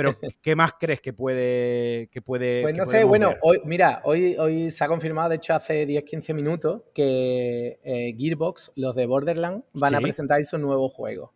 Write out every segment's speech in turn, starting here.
Pero, ¿qué más crees que puede. Que puede pues no sé, bueno, hoy, mira, hoy, hoy se ha confirmado, de hecho, hace 10-15 minutos, que eh, Gearbox, los de Borderlands, van a presentar su nuevo juego.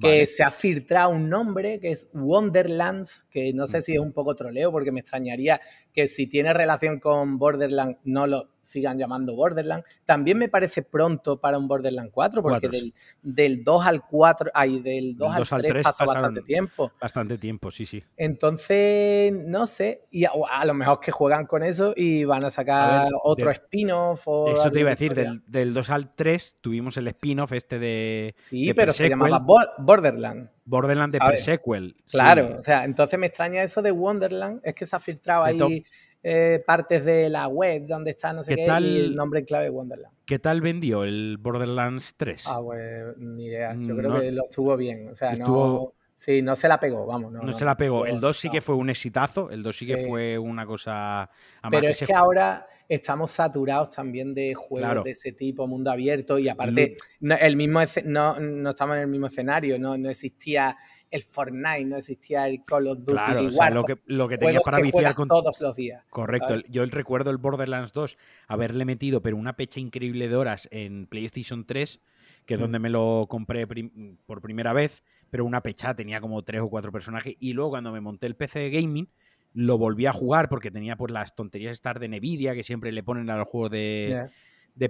Que se ha filtrado un nombre que es Wonderlands, que no sé si es un poco troleo porque me extrañaría que si tiene relación con Borderlands no lo sigan llamando Borderlands. También me parece pronto para un Borderlands 4 porque del, del, 2 al 4, ay, del 2, al 3, pasó bastante tiempo. Bastante tiempo, sí, sí. Entonces, no sé, y a, lo mejor que juegan con eso y van a sacar otro spin-off. Eso te iba a decir, del, del, 2 al 3 tuvimos el spin-off este de... Sí, pero se llamaba Borderlands. Borderlands de pre-sequel. Claro, o sea, entonces me extraña eso de Wonderland, es que se ha filtrado ahí eh, partes de la web donde está no sé qué, y el nombre en clave Wonderland. ¿Qué tal vendió el Borderlands 3? Ah, pues ni idea, yo creo que lo estuvo bien, o sea, no... Sí, no se la pegó, vamos. No, se la pegó. el 2 sí que fue un exitazo, el 2 sí, que fue una cosa... Pero es que ahora estamos saturados también de juegos de ese tipo, mundo abierto, y aparte, no, el mismo no, no estamos en el mismo escenario, no, no existía el Fortnite, no existía el Call of Duty. Claro, o sea, lo que, lo que tenías para viciar con... todos los días. Correcto. Yo recuerdo el Borderlands 2 haberle metido, pero una pecha increíble de horas en PlayStation 3, que es donde me lo compré por primera vez, pero una pecha tenía como tres o cuatro personajes. Y luego cuando me monté el PC de gaming, lo volví a jugar porque tenía pues las tonterías estar de Nvidia que siempre le ponen a los juegos de,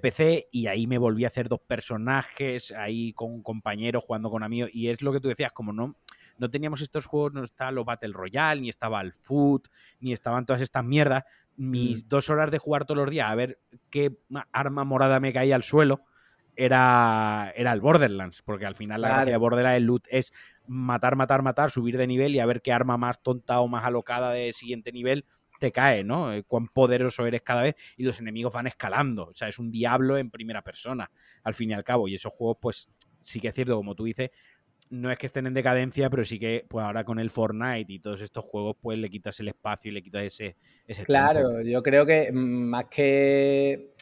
PC y ahí me volví a hacer dos personajes ahí con un compañero jugando con amigos y es lo que tú decías, como no, no teníamos estos juegos, no estaba los Battle Royale, ni estaba el Foot, ni estaban todas estas mierdas, mis mm. dos horas de jugar todos los días a ver qué arma morada me caía al suelo era, era el Borderlands, porque al final la gracia de Borderlands el loot es matar, matar, matar, subir de nivel y a ver qué arma más tonta o más alocada de siguiente nivel te cae, ¿no? Eh, cuán poderoso eres cada vez y los enemigos van escalando. O sea, es un diablo en primera persona, al fin y al cabo. Y esos juegos, pues, sí que es cierto, como tú dices, no es que estén en decadencia, pero sí que, pues ahora con el Fortnite y todos estos juegos, pues le quitas el espacio y le quitas ese. ese claro, yo creo que más que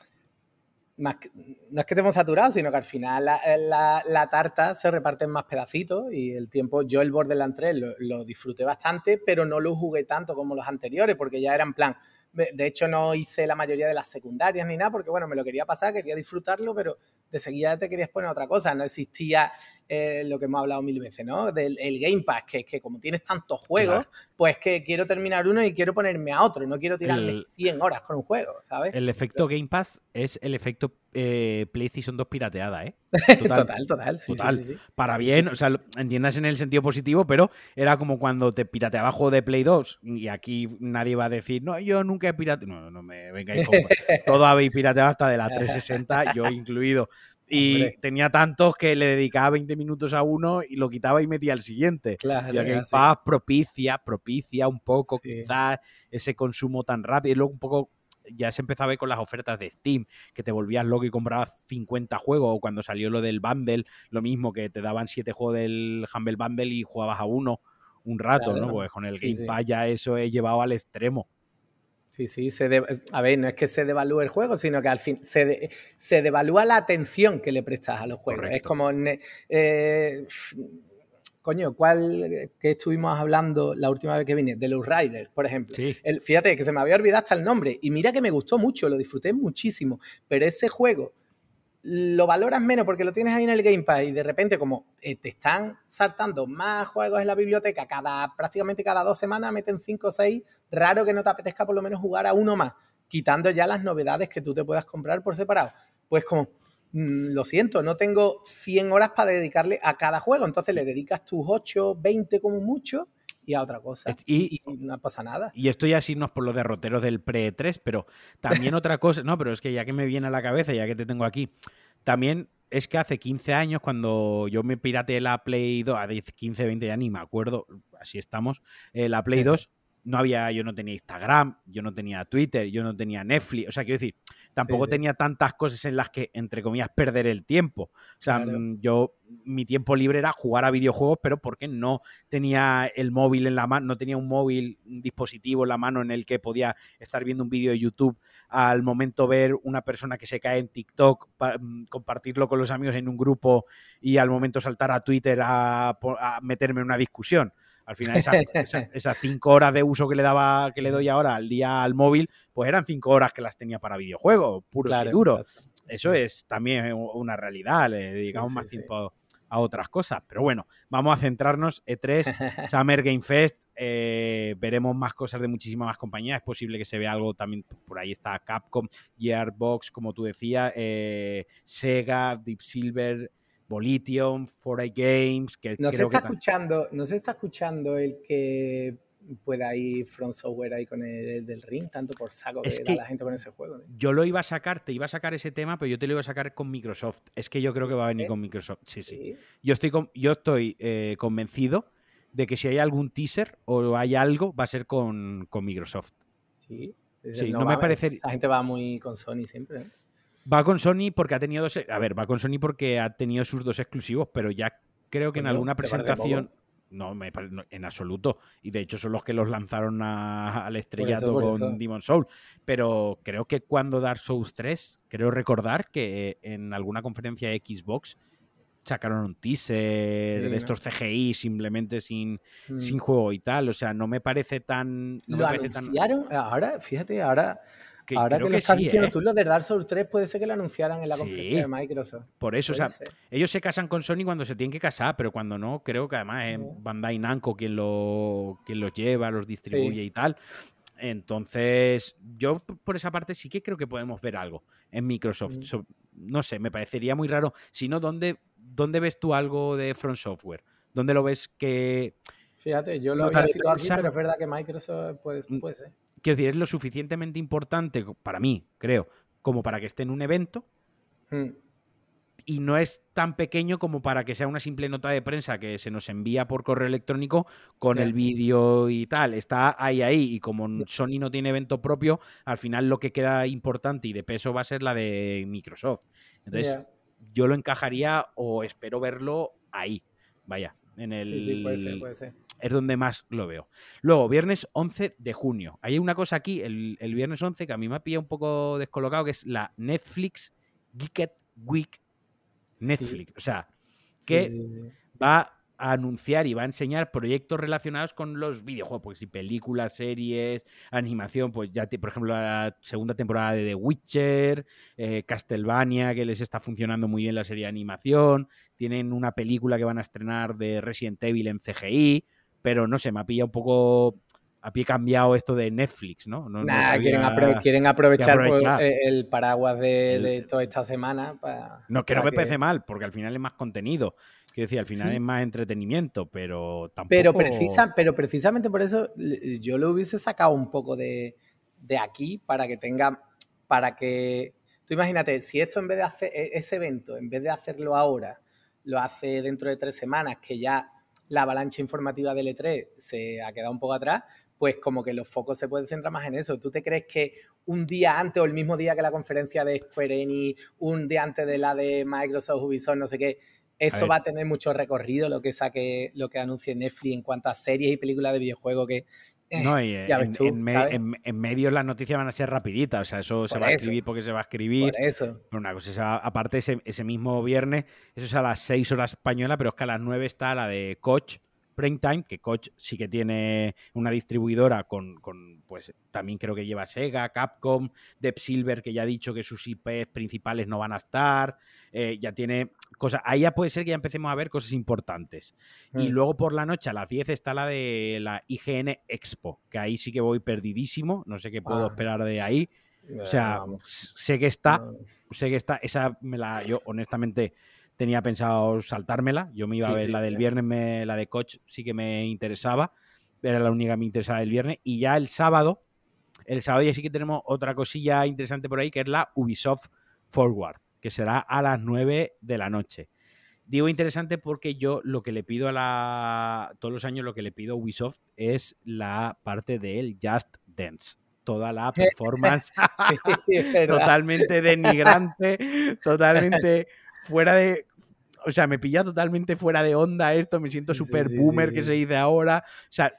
no es que estemos saturados, sino que al final la, tarta se reparte en más pedacitos y el tiempo, yo el Borderlands 3 lo, lo, disfruté bastante, pero no lo jugué tanto como los anteriores, porque ya era en plan, de hecho no hice la mayoría de las secundarias ni nada, porque bueno, me lo quería pasar, quería disfrutarlo, pero de seguida te querías poner otra cosa, no existía eh, lo que hemos hablado mil veces, ¿no? Del el Game Pass, que es que como tienes tantos juegos, pues que quiero terminar uno y quiero ponerme a otro, no quiero tirarme 100 horas con un juego, ¿sabes? El efecto Game Pass es el efecto eh, PlayStation 2 pirateada, ¿eh? Total, total, sí, Sí, Para bien, o sea, entiendas en el sentido positivo, pero era como cuando te pirateaba juego de Play 2 y aquí nadie va a decir, no, yo nunca he pirateado. No, no me vengáis con... Todo habéis pirateado hasta de la 360, yo incluido. Y tenía tantos que le dedicaba 20 minutos a uno y lo quitaba y metía al siguiente. Claro, y el Game Pass propicia, propicia un poco quizás ese consumo tan rápido. Y luego un poco ya se empezaba a ver con las ofertas de Steam, que te volvías loco y comprabas 50 juegos, o cuando salió lo del bundle, lo mismo, que te daban 7 juegos del Humble Bundle y jugabas a uno un rato, ¿no? Pues con el Game Pass ya eso he llevado al extremo. Sí, sí, se a ver, no es que se devalúe el juego, sino que al fin se, se devalúa la atención que le prestas a los juegos. Es como, eh, coño, ¿cuál que estuvimos hablando la última vez que vine? De los Riders, por ejemplo. El, fíjate que se me había olvidado hasta el nombre y mira que me gustó mucho, lo disfruté muchísimo, pero ese juego lo valoras menos porque lo tienes ahí en el Game Pass y de repente como eh, te están saltando más juegos en la biblioteca, cada prácticamente cada dos semanas meten cinco o seis, raro que no te apetezca por lo menos jugar a uno más, quitando ya las novedades que tú te puedas comprar por separado. Pues como, mm, lo siento, no tengo 100 horas para dedicarle a cada juego, entonces le dedicas tus 8, 20 como mucho y a otra cosa. Y, no pasa nada. Y esto ya sí no es por los derroteros del pre-3, pero también otra cosa, no, pero es que ya que me viene a la cabeza, ya que te tengo aquí, también es que hace 15 años, cuando yo me pirateé la Play 2, a 15, 20 ya ni me acuerdo, así estamos, eh, la Play 2 no había, yo no tenía Instagram, yo no tenía Twitter, yo no tenía Netflix, o sea, quiero decir, tampoco tenía tantas cosas en las que, entre comillas, perder el tiempo. O sea, mm, yo, mi tiempo libre era jugar a videojuegos, pero porque no tenía el móvil en la mano, no tenía un móvil, un dispositivo en la mano en el que podía estar viendo un vídeo de YouTube al momento ver una persona que se cae en TikTok, mm, compartirlo con los amigos en un grupo y al momento saltar a Twitter a meterme en una discusión Al final, esas, cinco horas de uso que le daba, que le doy ahora al día al móvil, pues eran cinco horas que las tenía para videojuegos, puros y duros. Eso es también una realidad, le dedicamos más tiempo a otras cosas. Pero bueno, vamos a centrarnos. E3, Summer Game Fest, eh, veremos más cosas de muchísimas más compañías. Es posible que se vea algo también, por ahí está Capcom, Gearbox, como tú decías, eh, Sega, Deep Silver. Volition, 4A Games, que no se está escuchando, no se está escuchando el que pueda ir Front Software ahí con el del ring, tanto por saco que, da la gente con ese juego. Yo lo iba a sacar, te iba a sacar ese tema, pero yo te lo iba a sacar con Microsoft. Es que yo creo que va a venir con Microsoft. Sí, sí. Yo estoy, yo estoy eh, convencido de que si hay algún teaser o hay algo, va a ser con, Microsoft. Sí. sí no, me parece. Esa gente va muy con Sony siempre. ¿eh? Va con Sony porque ha tenido dos. A ver, va con Sony porque ha tenido sus dos exclusivos, pero ya creo que en alguna presentación. No, me, en absoluto. Y de hecho son los que los lanzaron al estrellato con Demon Soul. Pero creo que cuando Dark Souls 3, creo recordar que en alguna conferencia de Xbox sacaron un teaser de estos CGI simplemente sin, sin mm. juego y tal. O sea, no me parece tan. ¿Lo anunciaron? Ahora, fíjate, ahora Ahora que lo estás diciendo ¿eh? tú, lo de Dark Souls 3 puede ser que lo anunciaran en la conferencia de Microsoft. Por eso, o sea, ellos se casan con Sony cuando se tienen que casar, pero cuando no, creo que además es Bandai Namco quien, lo, quien los lleva, los distribuye y tal. Entonces, yo por esa parte sí que creo que podemos ver algo en Microsoft. Mm. no sé, me parecería muy raro. Si no, ¿dónde, ¿dónde ves tú algo de Front Software? ¿Dónde lo ves que... Fíjate, yo lo había situado aquí, pero es verdad que Microsoft puede, mm. puede ser. Quiero decir, es lo suficientemente importante para mí, creo, como para que esté en un evento. Hmm. Y no es tan pequeño como para que sea una simple nota de prensa que se nos envía por correo electrónico con el vídeo y tal. Está ahí, ahí. Y como Sony no tiene evento propio, al final lo que queda importante y de peso va a ser la de Microsoft. Entonces, yo lo encajaría o espero verlo ahí. Vaya, en el. Sí, sí, puede ser, puede ser es donde más lo veo. Luego, viernes 11 de junio. Hay una cosa aquí, el, viernes 11, que a mí me ha pillado un poco descolocado, que es la Netflix Geeked Week Netflix. O sea, que va a anunciar y va a enseñar proyectos relacionados con los videojuegos, porque si películas, series, animación, pues ya, por ejemplo, la segunda temporada de The Witcher, eh, Castlevania, que les está funcionando muy bien la serie de animación, tienen una película que van a estrenar de Resident Evil en CGI, pero no sé, me ha pillado un poco a pie cambiado esto de Netflix, ¿no? quieren, aprovechar, pues, eh, el paraguas de, toda esta semana. Para, no, que no me parece mal, porque al final es más contenido. Quiero decir, al final es más entretenimiento, pero tampoco. Pero, precisa, pero precisamente por eso yo lo hubiese sacado un poco de, de aquí para que tenga. Para que. Tú imagínate, si esto en vez de hacer e, ese evento, en vez de hacerlo ahora, lo hace dentro de tres semanas, que ya la avalancha informativa del E3 se ha quedado un poco atrás, pues como que los focos se pueden centrar más en eso. ¿Tú te crees que un día antes o el mismo día que la conferencia de Square Enix, un día antes de la de Microsoft, Ubisoft, no sé qué, eso va a tener mucho recorrido lo que saque, lo que anuncie Netflix en cuanto a series y películas de videojuegos que eh, no, y en, medio las noticias van a ser rapiditas, o sea, eso se va a escribir porque se va a escribir. Por eso. Pero una cosa, aparte ese, ese, mismo viernes, eso es a las 6 horas española, pero es que a las 9 está la de Coach, Prime Time, que Coach sí que tiene una distribuidora con, pues también creo que lleva Sega, Capcom, Deep Silver, que ya ha dicho que sus IPs principales no van a estar, eh, ya tiene cosas, ahí ya puede ser que ya empecemos a ver cosas importantes. Y mm. luego por la noche a las 10 está la de la IGN Expo, que ahí sí que voy perdidísimo, no sé qué puedo ah, esperar de ahí. O sea, sé que está, sé que está, esa me la, yo honestamente tenía pensado saltármela. Yo me iba a ver la del viernes, la de Coach sí que me interesaba. Era la única que me interesaba del viernes. Y ya el sábado, el sábado ya sí que tenemos otra cosilla interesante por ahí, que es la Ubisoft Forward, que será a las 9 de la noche. Digo interesante porque yo lo que le pido a la. Todos los años lo que le pido a Ubisoft es la parte del Just Dance toda la performance totalmente denigrante, totalmente fuera de o sea, me pilla totalmente fuera de onda esto, me siento súper boomer que se dice ahora. O sea,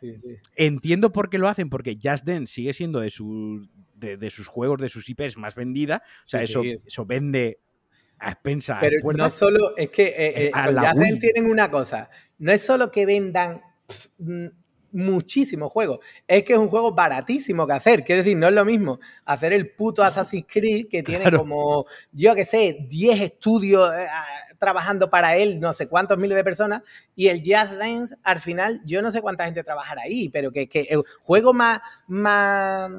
entiendo por qué lo hacen, porque Just Dance sigue siendo de, sus de, sus juegos, de sus IPs más vendida. O sea, eso, eso vende a expensas. Pero no solo, es que eh, eh, Just Dance tienen una cosa, no es solo que vendan muchísimo juego. Es que es un juego baratísimo que hacer. Quiero decir, no es lo mismo hacer el puto Assassin's Creed que tiene como, yo que sé, 10 estudios eh, ah, trabajando para él, no sé cuántos miles de personas, y el Jazz Dance, al final, yo no sé cuánta gente trabajará ahí, pero que, el juego más, más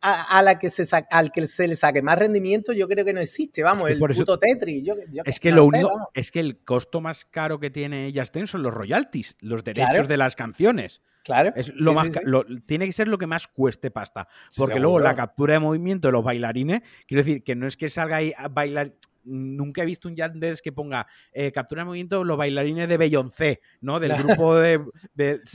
a, la que se al que se le saque más rendimiento, yo creo que no existe. Vamos, el puto Tetris. es que lo único, es que el costo más caro que tiene Jazz Dance son los royalties, los derechos de las canciones. Claro. Es lo más, tiene que ser lo que más cueste pasta. Porque luego la captura de movimiento de los bailarines, quiero decir, que no es que salga ahí a bailar. Nunca he visto un Yandex que ponga eh, captura de movimiento los bailarines de Beyoncé, ¿no? Del grupo de,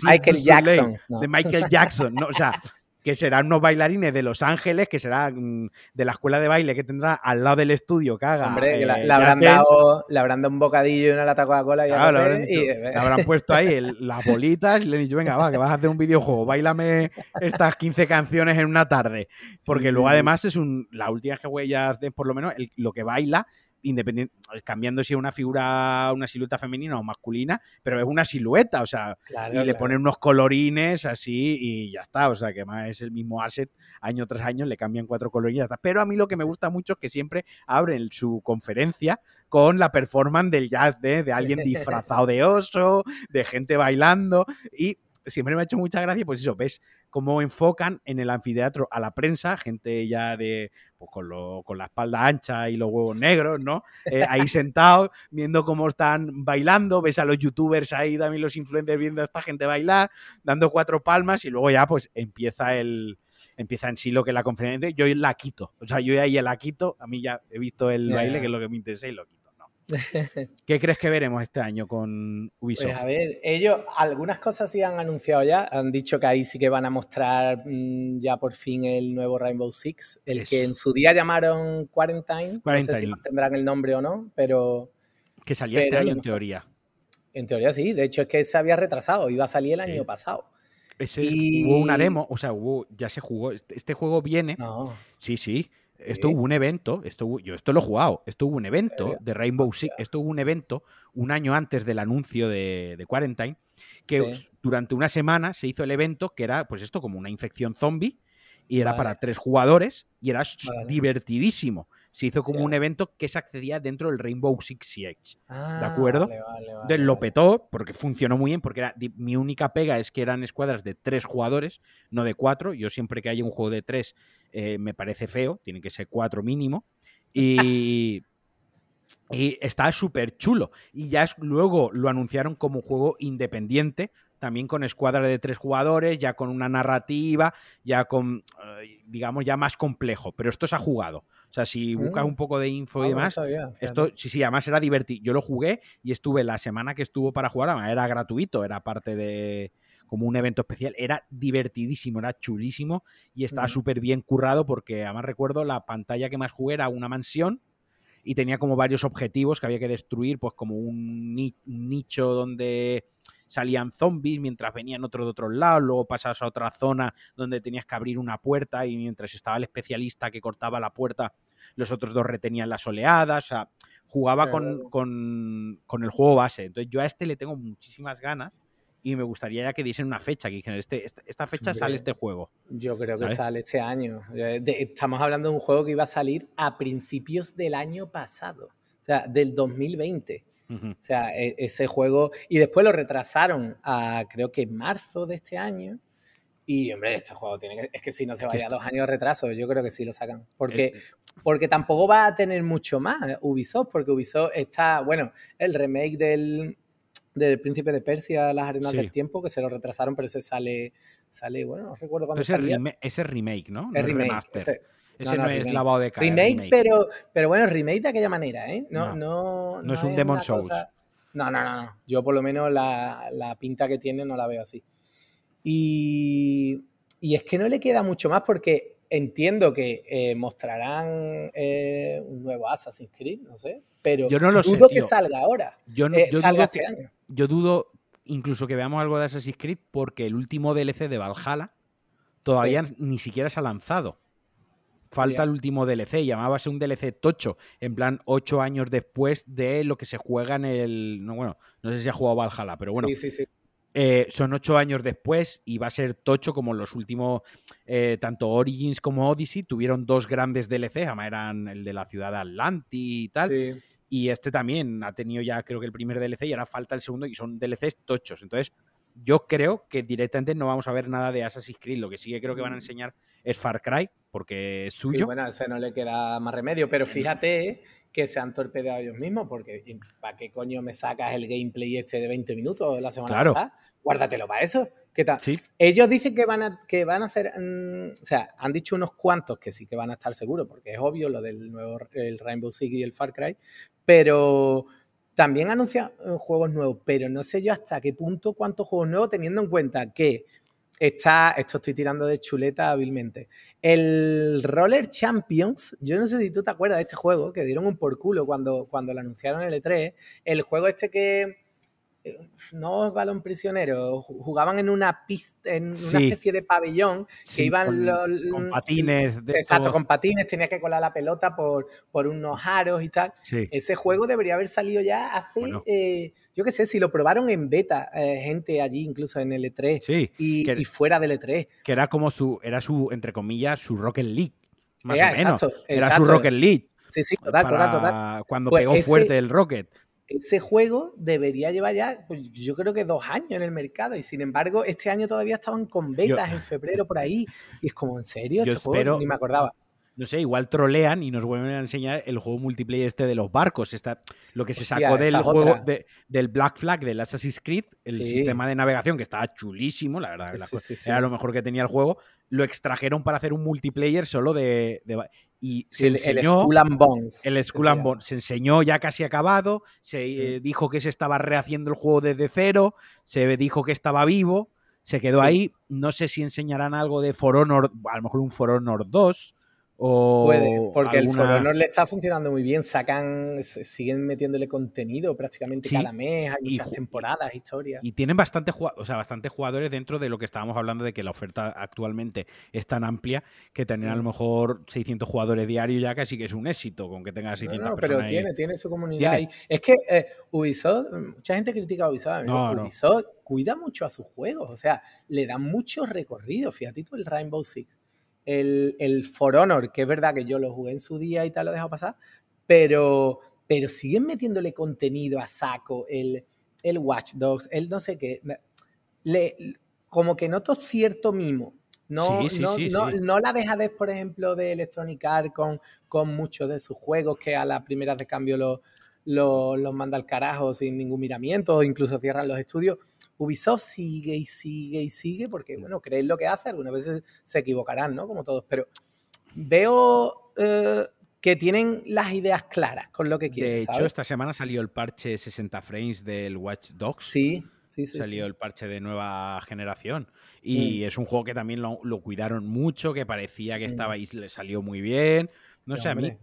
Michael Jackson. De Michael Jackson, ¿no? O sea, que serán unos bailarines de Los Ángeles, que serán mm, de la escuela de baile que tendrá al lado del estudio que haga. Hombre, le, habrán dado, un bocadillo y una lata Coca-Cola y, le habrán puesto ahí las bolitas y le han dicho, venga, va, que vas a hacer un videojuego, bailame estas 15 canciones en una tarde. Porque luego además es un, la última que huellas de por lo menos lo que baila independiente, cambiando si es una figura, una silueta femenina o masculina, pero es una silueta, o sea, y le ponen unos colorines así y ya está, o sea, que más es el mismo asset año tras año, le cambian cuatro colorines y ya está. Pero a mí lo que me gusta mucho es que siempre abren su conferencia con la performance del jazz de, de alguien disfrazado de oso, de gente bailando y siempre me ha hecho mucha gracia, pues eso, ves cómo enfocan en el anfiteatro a la prensa, gente ya de, pues con, lo, con la espalda ancha y los huevos negros, ¿no? Eh, ahí sentados, viendo cómo están bailando, ves a los youtubers ahí, también los influencers viendo a esta gente bailar, dando cuatro palmas y luego ya pues empieza el empieza en sí lo que es la conferencia, yo la quito, o sea, yo ahí la quito, a mí ya he visto el baile, que es lo que me interesa y lo quito. ¿Qué crees que veremos este año con Ubisoft? Pues a ver, ellos algunas cosas sí han anunciado ya, han dicho que ahí sí que van a mostrar mm, ya por fin el nuevo Rainbow Six, el que en su día llamaron Quarantine, no sé si tendrán el nombre o no, pero... Que salía este año en teoría. En teoría sí, de hecho es que se había retrasado, iba a salir el año pasado. Hubo una demo, o sea, ya se jugó, este, este juego viene... Sí, sí, esto hubo un evento, esto, yo esto lo he jugado, esto hubo un evento de Rainbow Six, esto hubo un evento un año antes del anuncio de, de Quarantine, que durante una semana se hizo el evento que era, pues esto, como una infección zombie, y era para tres jugadores, y era divertidísimo. Se hizo como un evento que se accedía dentro del Rainbow Six Siege. ¿De ah, acuerdo? Entonces lo petó porque funcionó muy bien, porque era, mi única pega es que eran escuadras de tres jugadores, no de cuatro. Yo siempre que haya un juego de tres eh, me parece feo, tiene que ser cuatro mínimo. Y, y está súper chulo. Y ya es, luego lo anunciaron como un juego independiente, también con escuadra de tres jugadores, ya con una narrativa, ya con, eh, digamos, ya más complejo. Pero esto se ha jugado. O sea, si buscas mm. un poco de info y ah, demás, esto sí, sí, además era divertido. Yo lo jugué y estuve la semana que estuvo para jugar, era gratuito, era parte de, como un evento especial. Era divertidísimo, era chulísimo y estaba súper bien currado porque además recuerdo la pantalla que más jugué era una mansión y tenía como varios objetivos que había que destruir, pues como un, nicho donde salían zombies mientras venían otros de otros lados, luego pasabas a otra zona donde tenías que abrir una puerta y mientras estaba el especialista que cortaba la puerta, los otros dos retenían las oleadas, o sea, jugaba con, con, con, el juego base. Entonces yo a este le tengo muchísimas ganas y me gustaría ya que diesen una fecha, que dijeran, este, esta fecha sale este juego. Yo creo que sale este año. Eh, estamos hablando de un juego que iba a salir a principios del año pasado, o sea, del 2020. O sea, e, ese juego, y después lo retrasaron a creo que marzo de este año. Y, hombre, este juego tiene que. Es que si no se vaya a dos años de retraso, yo creo que sí lo sacan. Porque, eh, porque tampoco va a tener mucho más Ubisoft, porque Ubisoft está. Bueno, el remake del, del Príncipe de Persia, Las Arenas del Tiempo, que se lo retrasaron, pero ese sale, sale bueno, no recuerdo cuándo ese salía. ese remake, ¿no? Es remake. Ese, no, es lavado de cara. Remake, Pero, pero bueno, remake de aquella manera, ¿eh? No, no, no, es un Demon Souls. No, no, no, no. Yo por lo menos la, la, pinta que tiene no la veo así. Y, y es que no le queda mucho más porque entiendo que eh, mostrarán eh, un nuevo Assassin's Creed, no sé, pero yo no lo dudo que salga ahora. Yo, no, eh, salga este año. Yo dudo incluso que veamos algo de Assassin's Creed porque el último DLC de Valhalla todavía ni siquiera se ha lanzado. Falta el último DLC, llamábase un DLC tocho, en plan ocho años después de lo que se juega en el. No, bueno, no sé si ha jugado Valhalla, pero bueno. Sí, sí, sí. Eh, son ocho años después y va a ser tocho como los últimos, eh, tanto Origins como Odyssey tuvieron dos grandes DLC, además eran el de la ciudad de y tal. Y este también ha tenido ya creo que el primer DLC y ahora falta el segundo y son DLCs tochos. Entonces yo creo que directamente no vamos a ver nada de Assassin's Creed. Lo que sí que creo que van a mm. enseñar es Far Cry, porque es suyo. Sí, bueno, no le queda más remedio, pero fíjate que se han torpedeado ellos mismos, porque ¿para qué coño me sacas el gameplay este de 20 minutos la semana pasada? Guárdatelo para eso. ¿Qué tal? Ellos dicen que van a, que van a hacer, mm, o sea, han dicho unos cuantos que sí que van a estar seguros, porque es obvio lo del nuevo el Rainbow Six y el Far Cry, pero también anuncian eh, juegos nuevos, pero no sé yo hasta qué punto cuántos juegos nuevos, teniendo en cuenta que está, esto estoy tirando de chuleta hábilmente, el Roller Champions, yo no sé si tú te acuerdas de este juego, que dieron un por culo cuando, cuando lo anunciaron en el E3, el juego este que eh, no balón prisionero, jugaban en una pista, en una especie de pabellón que iban con, los, con patines. exacto, con patines, tenía que colar la pelota por, por unos aros y tal. Ese juego debería haber salido ya hace, eh, yo qué sé, si lo probaron en beta, eh, gente allí incluso en el E3 y, fuera del E3. Que era como su, era su, entre comillas, su Rocket League, más o menos. era su Rocket League. Sí, sí, total, total, total. Cuando pues pegó fuerte el Rocket ese juego debería llevar ya, pues, yo creo que dos años en el mercado y sin embargo este año todavía estaban con betas en febrero por ahí y es como, ¿en serio? Este juego ni me acordaba. No sé, igual trolean y nos vuelven a enseñar el juego multiplayer este de los barcos. Está, lo que se sacó del juego del Black Flag, del Assassin's Creed, el sistema de navegación que estaba chulísimo, la verdad, era lo mejor que tenía el juego. Lo extrajeron para hacer un multiplayer solo de y se el, enseñó, el Skull Bones. El Skull and Bones. Se enseñó ya casi acabado, se eh, dijo que se estaba rehaciendo el juego desde cero, se dijo que estaba vivo, se quedó ahí. No sé si enseñarán algo de For Honor, a lo mejor un For Honor 2 Puede, porque el For Honor le está funcionando muy bien, sacan, siguen metiéndole contenido prácticamente cada mes, hay muchas temporadas, historias. Y tienen bastante, o sea, bastantes jugadores dentro de lo que estábamos hablando de que la oferta actualmente es tan amplia que tener a lo mm. mejor 600 jugadores diarios ya casi que es un éxito con que tenga 600 no, no, pero tiene, tiene su comunidad. Es que eh, Ubisoft, mucha gente critica a Ubisoft, Ubisoft cuida mucho a sus juegos, o sea, le dan mucho recorrido. Fíjate tú el Rainbow Six el, el, For Honor, que es verdad que yo lo jugué en su día y tal, lo he dejado pasar, pero, pero siguen metiéndole contenido a saco, el, el Watch Dogs, el no sé qué. Le, como que noto cierto mimo. No, no, no, no, la dejadez, por ejemplo, de Electronic Arts con, con muchos de sus juegos que a las primeras de cambio los, los manda al carajo sin ningún miramiento o incluso cierran los estudios. Ubisoft sigue y sigue y sigue porque, bueno, creen lo que hace, algunas veces se equivocarán, ¿no? Como todos, pero veo eh, que tienen las ideas claras con lo que quieren. De hecho, esta semana salió el parche 60 frames del Watch Dogs. Sí. Sí, sí, salió el parche de nueva generación. Y mm. es un juego que también lo, cuidaron mucho, que parecía que mm. estaba ahí, le salió muy bien. No sé, a mí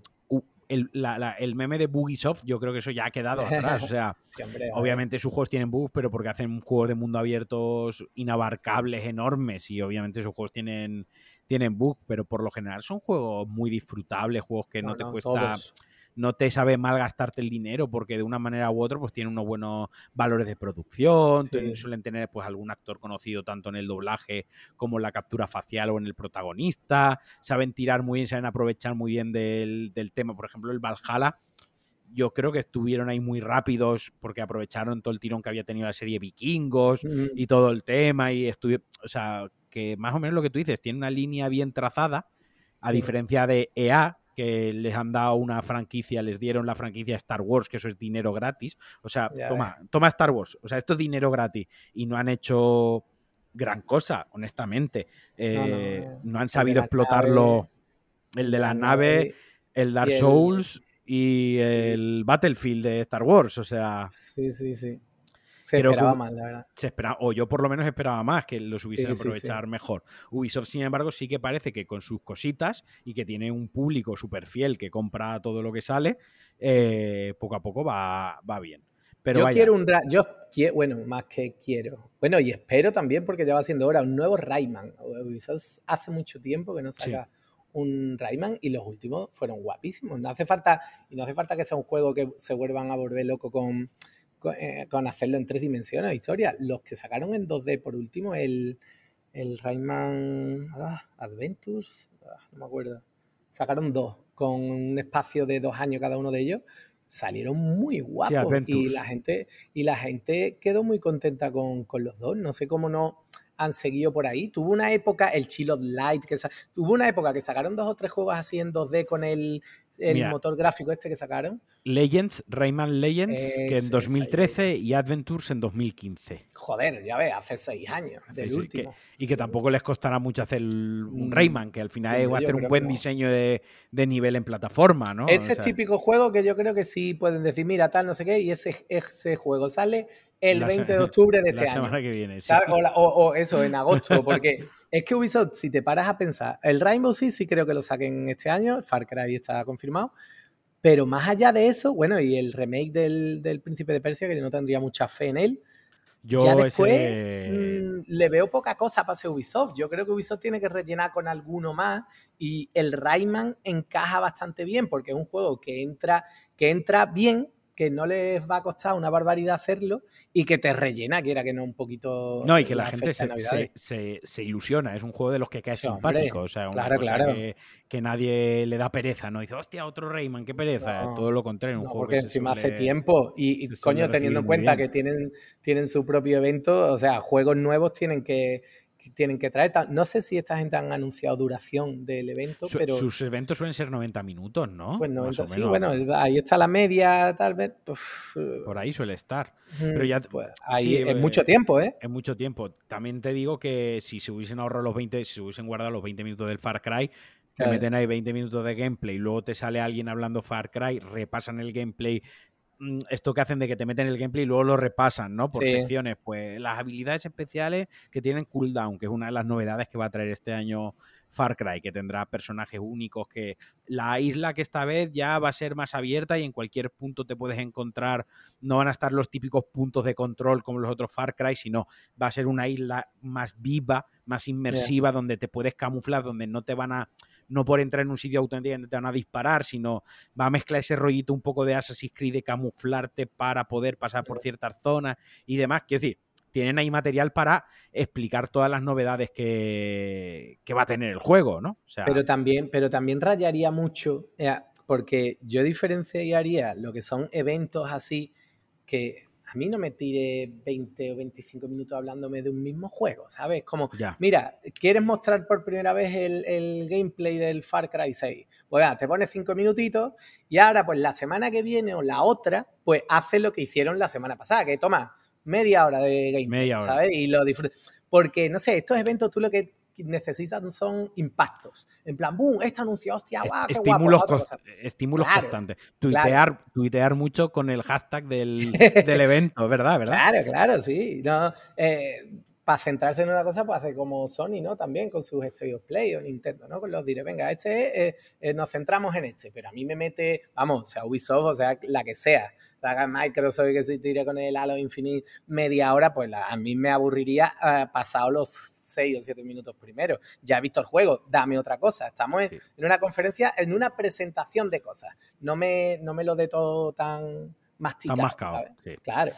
el, meme de Bugisoft, yo creo que eso ya ha quedado atrás. O sea, obviamente sus juegos tienen bugs, pero porque hacen juegos de mundo abiertos inabarcables, enormes, y obviamente sus juegos tienen, tienen bugs, pero por lo general son juegos muy disfrutables, juegos que no, te cuesta no te sabe mal gastarte el dinero porque de una manera u otra pues tienen unos buenos valores de producción, suelen tener pues algún actor conocido tanto en el doblaje como en la captura facial o en el protagonista, saben tirar muy bien, saben aprovechar muy bien del, tema, por ejemplo el Valhalla yo creo que estuvieron ahí muy rápidos porque aprovecharon todo el tirón que había tenido la serie Vikingos y todo el tema y estuvieron, o sea, que más o menos lo que tú dices, tiene una línea bien trazada, a diferencia de EA, que les han dado una franquicia, les dieron la franquicia Star Wars, que eso es dinero gratis. O sea, toma, toma Star Wars. O sea, esto es dinero gratis. Y no han hecho gran cosa, honestamente. no, eh, han sabido explotarlo. el de la, nave, el Dark Souls y el Battlefield de Star Wars. O sea. Sí, sí, sí. Se esperaba más, la verdad. Se o yo por lo menos esperaba más que los hubiesen aprovechar mejor. Ubisoft, sin embargo, sí que parece que con sus cositas y que tiene un público súper fiel que compra todo lo que sale, eh, poco a poco va, va bien. Pero yo quiero un. Yo quiero, bueno, más que quiero. Bueno, y espero también, porque ya va siendo hora, un nuevo Rayman. Ubisoft hace mucho tiempo que no saca un Rayman y los últimos fueron guapísimos. No hace falta, y no hace falta que sea un juego que se vuelvan a volver loco con eh, con, hacerlo en tres dimensiones, historia. Los que sacaron en 2D, por último, el, el Rayman ah, Adventures, ah, no me acuerdo. Sacaron dos, con un espacio de dos años cada uno de ellos. Salieron muy guapos y la gente y la gente quedó muy contenta con, con los dos. No sé cómo no han seguido por ahí. Tuvo una época, el Chill of Light, que tuvo una época que sacaron dos o tres juegos así en 2D con el, motor gráfico este que sacaron. Legends, Rayman Legends, que en 2013 y Adventures en 2015. Joder, ya ves, hace seis años del último. y que tampoco les costará mucho hacer un mm, Rayman, que al final va a hacer un buen diseño de, nivel en plataforma, ¿no? Ese es típico juego que yo creo que sí pueden decir, mira, tal, no sé qué, y ese, ese juego sale el 20 de octubre de este la semana que viene. O, eso, en agosto, porque es que Ubisoft, si te paras a pensar, el Rainbow Six sí creo que lo saquen este año, Far Cry está confirmado, pero más allá de eso, bueno, y el remake del, Príncipe de Persia, que yo no tendría mucha fe en él, yo ya después mm, le veo poca cosa para ese Ubisoft. Yo creo que Ubisoft tiene que rellenar con alguno más y el Rayman encaja bastante bien porque es un juego que entra, que entra bien que no les va a costar una barbaridad hacerlo y que te rellena, quiera que no, un poquito. No, y que la, gente se, ilusiona. Es un juego de los que cae simpático. o sea, claro, claro. Que, nadie le da pereza, ¿no? Dice, hostia, otro Rayman, qué pereza. Todo lo contrario. Un juego porque encima hace tiempo. Y, coño, teniendo en cuenta que tienen, tienen su propio evento, o sea, juegos nuevos tienen que tienen que traer. No sé si esta gente han anunciado duración del evento, pero. Sus eventos suelen ser 90 minutos, ¿no? Pues 90, sí, bueno, ahí está la media, tal vez. Por ahí suele estar. Pero ya. Pues ahí es mucho tiempo, ¿eh? Es mucho tiempo. También te digo que si se hubiesen ahorrado los 20, si se hubiesen guardado los 20 minutos del Far Cry, te meten ahí 20 minutos de gameplay, luego te sale alguien hablando Far Cry, repasan el gameplay Mm, esto que hacen de que te meten el gameplay y luego lo repasan, ¿no? Por secciones. Pues las habilidades especiales que tienen cooldown, que es una de las novedades que va a traer este año Far Cry, que tendrá personajes únicos, que la isla que esta vez ya va a ser más abierta y en cualquier punto te puedes encontrar, no van a estar los típicos puntos de control como los otros Far Cry, sino va a ser una isla más viva, más inmersiva, donde te puedes camuflar, donde no te van a no por entrar en un sitio auténticamente te van a disparar, sino va a mezclar ese rollito un poco de Assassin's Creed de camuflarte para poder pasar por ciertas zonas y demás. Quiero decir, tienen ahí material para explicar todas las novedades que, va a tener el juego, ¿no? pero, también, pero también rayaría mucho, eh, porque yo diferenciaría lo que son eventos así que a mí no me tire 20 o 25 minutos hablándome de un mismo juego, ¿sabes? Como, mira, ¿quieres mostrar por primera vez el, gameplay del Far Cry 6? Pues ya, te pones 5 minutitos y ahora, pues la semana que viene o la otra, pues hace lo que hicieron la semana pasada, que toma media hora de gameplay, ¿sabes? Y lo disfrutas. Porque, no sé, estos eventos tú lo que necesitan son impactos. En plan, ¡boom! Esto anunció, hostia, guau, qué estímulos, estímulos constantes. Tuitear, tuitear mucho con el hashtag del, del evento, ¿verdad? ¿verdad? Claro, claro, sí. No, eh, para centrarse en una cosa, pues hace como Sony, ¿no? También con sus Studios Play o Nintendo, ¿no? Con los diré, venga, este eh, eh, nos centramos en este, pero a mí me mete, vamos, sea Ubisoft, o sea, la que sea, haga Microsoft que se tire con el Halo Infinite media hora, pues a mí me aburriría eh, pasado los seis o siete minutos primero. Ya he visto el juego, dame otra cosa. Estamos en, una conferencia, en una presentación de cosas. No me, no me lo de todo tan masticado, ¿sabes? Claro.